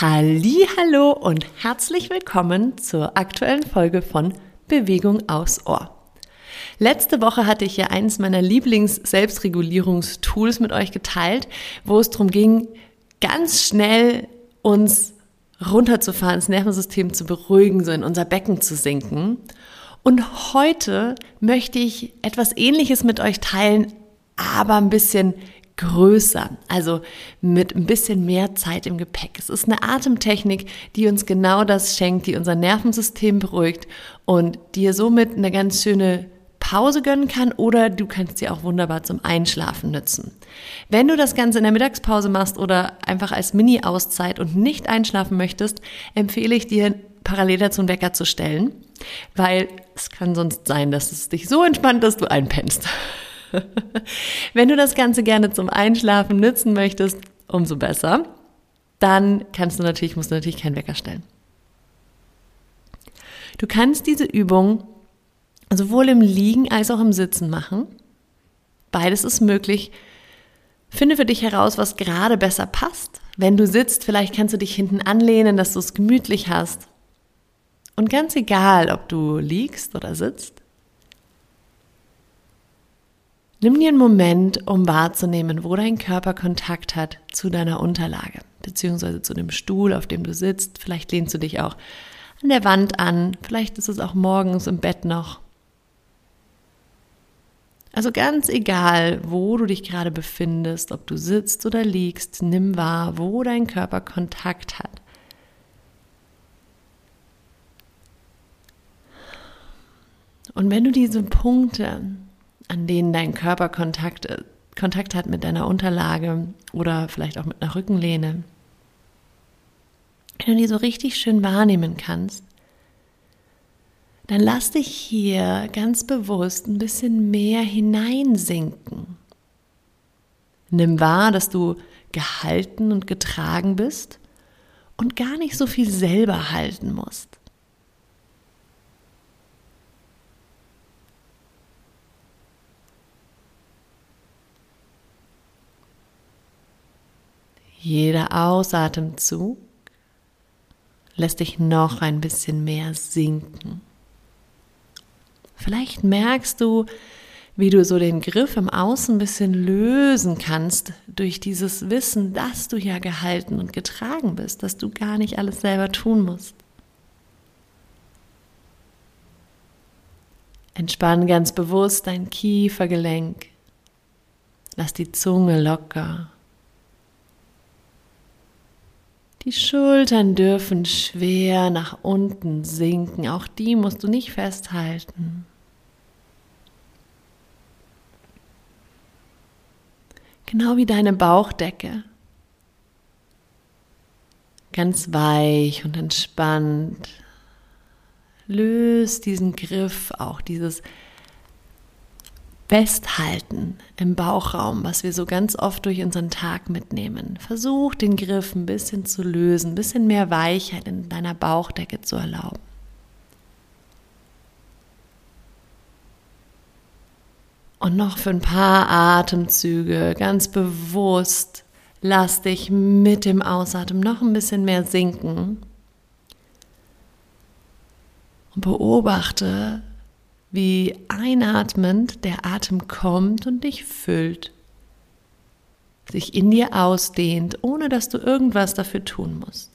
Hallo und herzlich willkommen zur aktuellen Folge von Bewegung aus Ohr. Letzte Woche hatte ich ja eines meiner Lieblings-Selbstregulierungstools mit euch geteilt, wo es darum ging, ganz schnell uns runterzufahren, das Nervensystem zu beruhigen, so in unser Becken zu sinken. Und heute möchte ich etwas Ähnliches mit euch teilen, aber ein bisschen größer, also mit ein bisschen mehr Zeit im Gepäck. Es ist eine Atemtechnik, die uns genau das schenkt, die unser Nervensystem beruhigt und dir somit eine ganz schöne Pause gönnen kann oder du kannst sie auch wunderbar zum Einschlafen nutzen. Wenn du das Ganze in der Mittagspause machst oder einfach als Mini-Auszeit und nicht einschlafen möchtest, empfehle ich dir parallel dazu einen Wecker zu stellen, weil es kann sonst sein, dass es dich so entspannt, dass du einpennst. Wenn du das Ganze gerne zum Einschlafen nützen möchtest, umso besser. Dann kannst du natürlich, musst du natürlich keinen Wecker stellen. Du kannst diese Übung sowohl im Liegen als auch im Sitzen machen. Beides ist möglich. Finde für dich heraus, was gerade besser passt. Wenn du sitzt, vielleicht kannst du dich hinten anlehnen, dass du es gemütlich hast. Und ganz egal, ob du liegst oder sitzt, Nimm dir einen Moment, um wahrzunehmen, wo dein Körper Kontakt hat zu deiner Unterlage, beziehungsweise zu dem Stuhl, auf dem du sitzt. Vielleicht lehnst du dich auch an der Wand an, vielleicht ist es auch morgens im Bett noch. Also ganz egal, wo du dich gerade befindest, ob du sitzt oder liegst, nimm wahr, wo dein Körper Kontakt hat. Und wenn du diese Punkte an denen dein Körper Kontakt, äh, Kontakt hat mit deiner Unterlage oder vielleicht auch mit einer Rückenlehne, wenn du die so richtig schön wahrnehmen kannst, dann lass dich hier ganz bewusst ein bisschen mehr hineinsinken. Nimm wahr, dass du gehalten und getragen bist und gar nicht so viel selber halten musst. Jeder Ausatemzug lässt dich noch ein bisschen mehr sinken. Vielleicht merkst du, wie du so den Griff im Außen ein bisschen lösen kannst durch dieses Wissen, dass du ja gehalten und getragen bist, dass du gar nicht alles selber tun musst. Entspann ganz bewusst dein Kiefergelenk. Lass die Zunge locker die Schultern dürfen schwer nach unten sinken, auch die musst du nicht festhalten. Genau wie deine Bauchdecke. Ganz weich und entspannt. Löst diesen Griff, auch dieses Festhalten im Bauchraum, was wir so ganz oft durch unseren Tag mitnehmen. Versuch den Griff ein bisschen zu lösen, ein bisschen mehr Weichheit in deiner Bauchdecke zu erlauben. Und noch für ein paar Atemzüge ganz bewusst lass dich mit dem Ausatmen noch ein bisschen mehr sinken und beobachte, wie einatmend der Atem kommt und dich füllt, sich in dir ausdehnt, ohne dass du irgendwas dafür tun musst.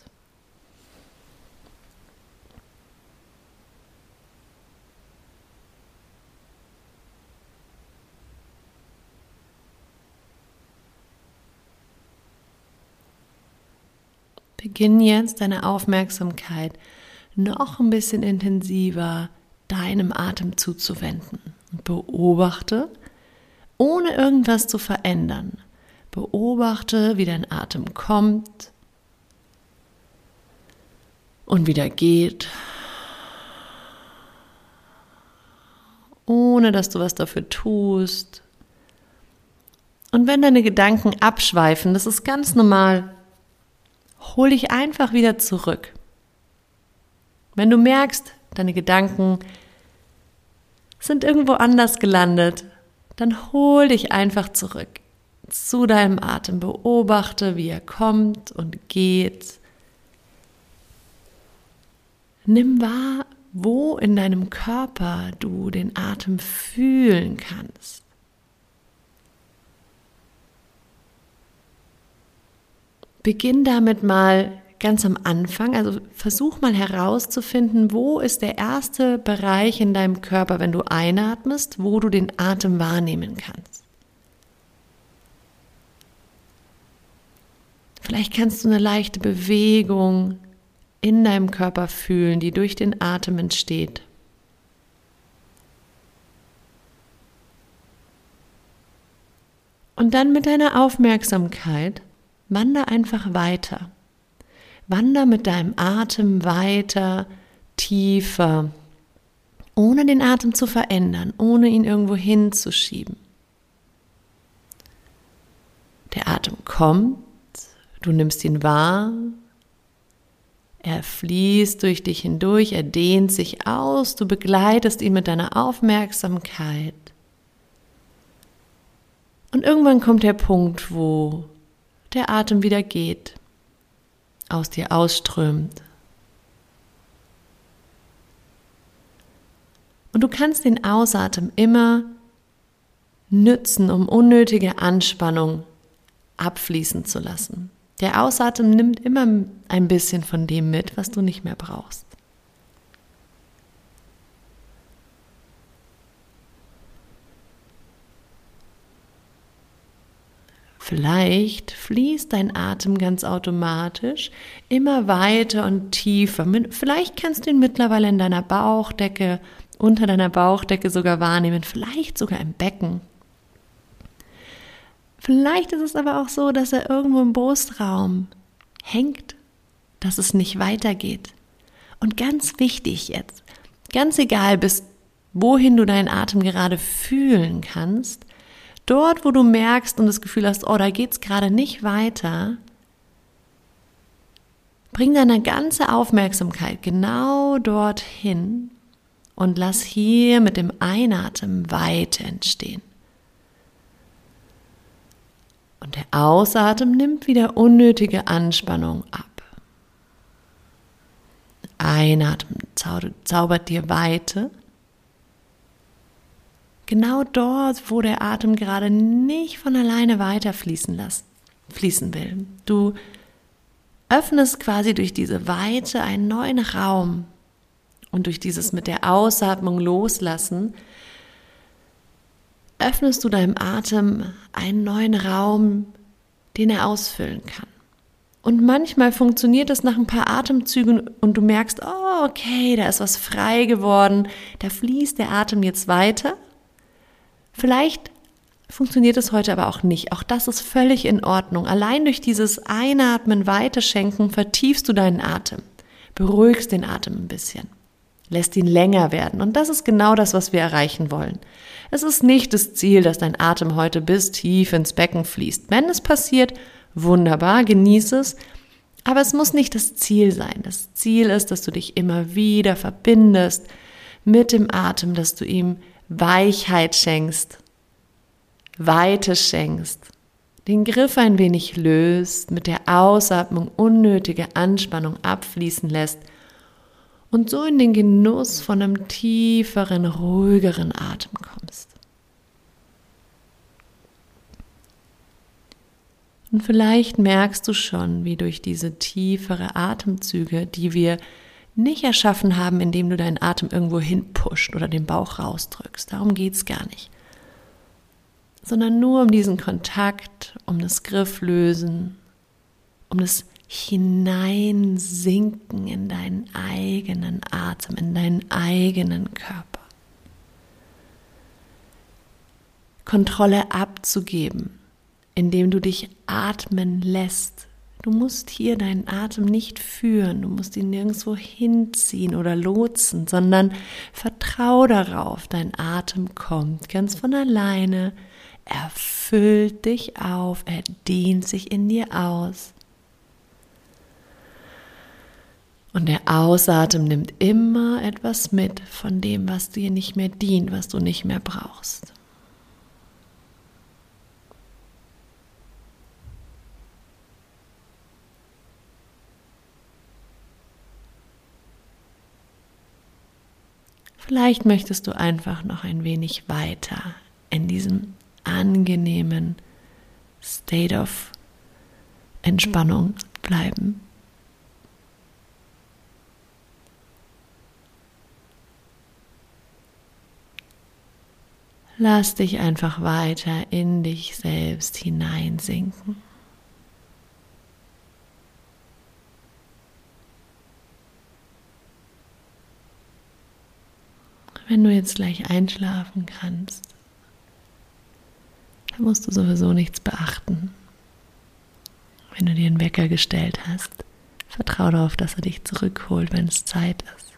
Beginn jetzt deine Aufmerksamkeit noch ein bisschen intensiver deinem Atem zuzuwenden. Beobachte, ohne irgendwas zu verändern. Beobachte, wie dein Atem kommt und wieder geht, ohne dass du was dafür tust. Und wenn deine Gedanken abschweifen, das ist ganz normal, hol dich einfach wieder zurück. Wenn du merkst, deine Gedanken sind irgendwo anders gelandet, dann hol dich einfach zurück zu deinem Atem. Beobachte, wie er kommt und geht. Nimm wahr, wo in deinem Körper du den Atem fühlen kannst. Beginn damit mal ganz am Anfang, also versuch mal herauszufinden, wo ist der erste Bereich in deinem Körper, wenn du einatmest, wo du den Atem wahrnehmen kannst. Vielleicht kannst du eine leichte Bewegung in deinem Körper fühlen, die durch den Atem entsteht. Und dann mit deiner Aufmerksamkeit wander einfach weiter. Wander mit deinem Atem weiter, tiefer, ohne den Atem zu verändern, ohne ihn irgendwo hinzuschieben. Der Atem kommt, du nimmst ihn wahr, er fließt durch dich hindurch, er dehnt sich aus, du begleitest ihn mit deiner Aufmerksamkeit. Und irgendwann kommt der Punkt, wo der Atem wieder geht, aus dir ausströmt. Und du kannst den Ausatmen immer nützen, um unnötige Anspannung abfließen zu lassen. Der Ausatmen nimmt immer ein bisschen von dem mit, was du nicht mehr brauchst. Vielleicht fließt dein Atem ganz automatisch immer weiter und tiefer. Vielleicht kannst du ihn mittlerweile in deiner Bauchdecke, unter deiner Bauchdecke sogar wahrnehmen, vielleicht sogar im Becken. Vielleicht ist es aber auch so, dass er irgendwo im Brustraum hängt, dass es nicht weitergeht. Und ganz wichtig jetzt, ganz egal bis wohin du deinen Atem gerade fühlen kannst, dort wo du merkst und das Gefühl hast, oh, da geht's gerade nicht weiter, bring deine ganze Aufmerksamkeit genau dorthin und lass hier mit dem Einatmen Weite entstehen. Und der Ausatmen nimmt wieder unnötige Anspannung ab. Einatmen zaubert dir Weite. Genau dort, wo der Atem gerade nicht von alleine weiter fließen, lässt, fließen will. Du öffnest quasi durch diese Weite einen neuen Raum und durch dieses mit der Ausatmung loslassen öffnest du deinem Atem einen neuen Raum, den er ausfüllen kann. Und manchmal funktioniert das nach ein paar Atemzügen und du merkst, oh, okay, da ist was frei geworden, da fließt der Atem jetzt weiter. Vielleicht funktioniert es heute aber auch nicht. Auch das ist völlig in Ordnung. Allein durch dieses Einatmen, Weiterschenken vertiefst du deinen Atem, beruhigst den Atem ein bisschen lässt ihn länger werden. Und das ist genau das, was wir erreichen wollen. Es ist nicht das Ziel, dass dein Atem heute bis tief ins Becken fließt. Wenn es passiert, wunderbar, genieß es. Aber es muss nicht das Ziel sein. Das Ziel ist, dass du dich immer wieder verbindest mit dem Atem, dass du ihm Weichheit schenkst, Weite schenkst, den Griff ein wenig löst, mit der Ausatmung unnötige Anspannung abfließen lässt – und so in den Genuss von einem tieferen, ruhigeren Atem kommst. Und vielleicht merkst du schon, wie durch diese tiefere Atemzüge, die wir nicht erschaffen haben, indem du deinen Atem irgendwo hinpusht oder den Bauch rausdrückst. Darum geht es gar nicht. Sondern nur um diesen Kontakt, um das Grifflösen, um das hineinsinken in deinen eigenen Atem, in deinen eigenen Körper. Kontrolle abzugeben, indem du dich atmen lässt. Du musst hier deinen Atem nicht führen, du musst ihn nirgendwo hinziehen oder lotsen, sondern vertrau darauf, dein Atem kommt ganz von alleine, er füllt dich auf, er dehnt sich in dir aus. Und der Ausatem nimmt immer etwas mit von dem, was dir nicht mehr dient, was du nicht mehr brauchst. Vielleicht möchtest du einfach noch ein wenig weiter in diesem angenehmen State of Entspannung bleiben. Lass dich einfach weiter in dich selbst hineinsinken. Wenn du jetzt gleich einschlafen kannst, dann musst du sowieso nichts beachten. Wenn du dir einen Wecker gestellt hast, vertraue darauf, dass er dich zurückholt, wenn es Zeit ist.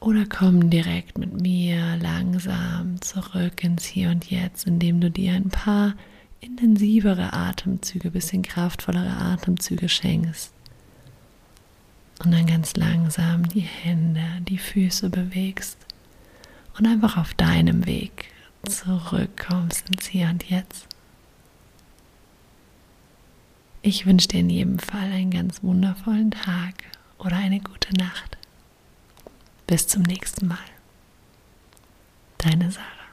Oder komm direkt mit mir langsam zurück ins Hier und Jetzt, indem du dir ein paar intensivere Atemzüge, bisschen kraftvollere Atemzüge schenkst. Und dann ganz langsam die Hände, die Füße bewegst und einfach auf deinem Weg zurückkommst ins Hier und Jetzt. Ich wünsche dir in jedem Fall einen ganz wundervollen Tag oder eine gute Nacht. Bis zum nächsten Mal. Deine Sarah.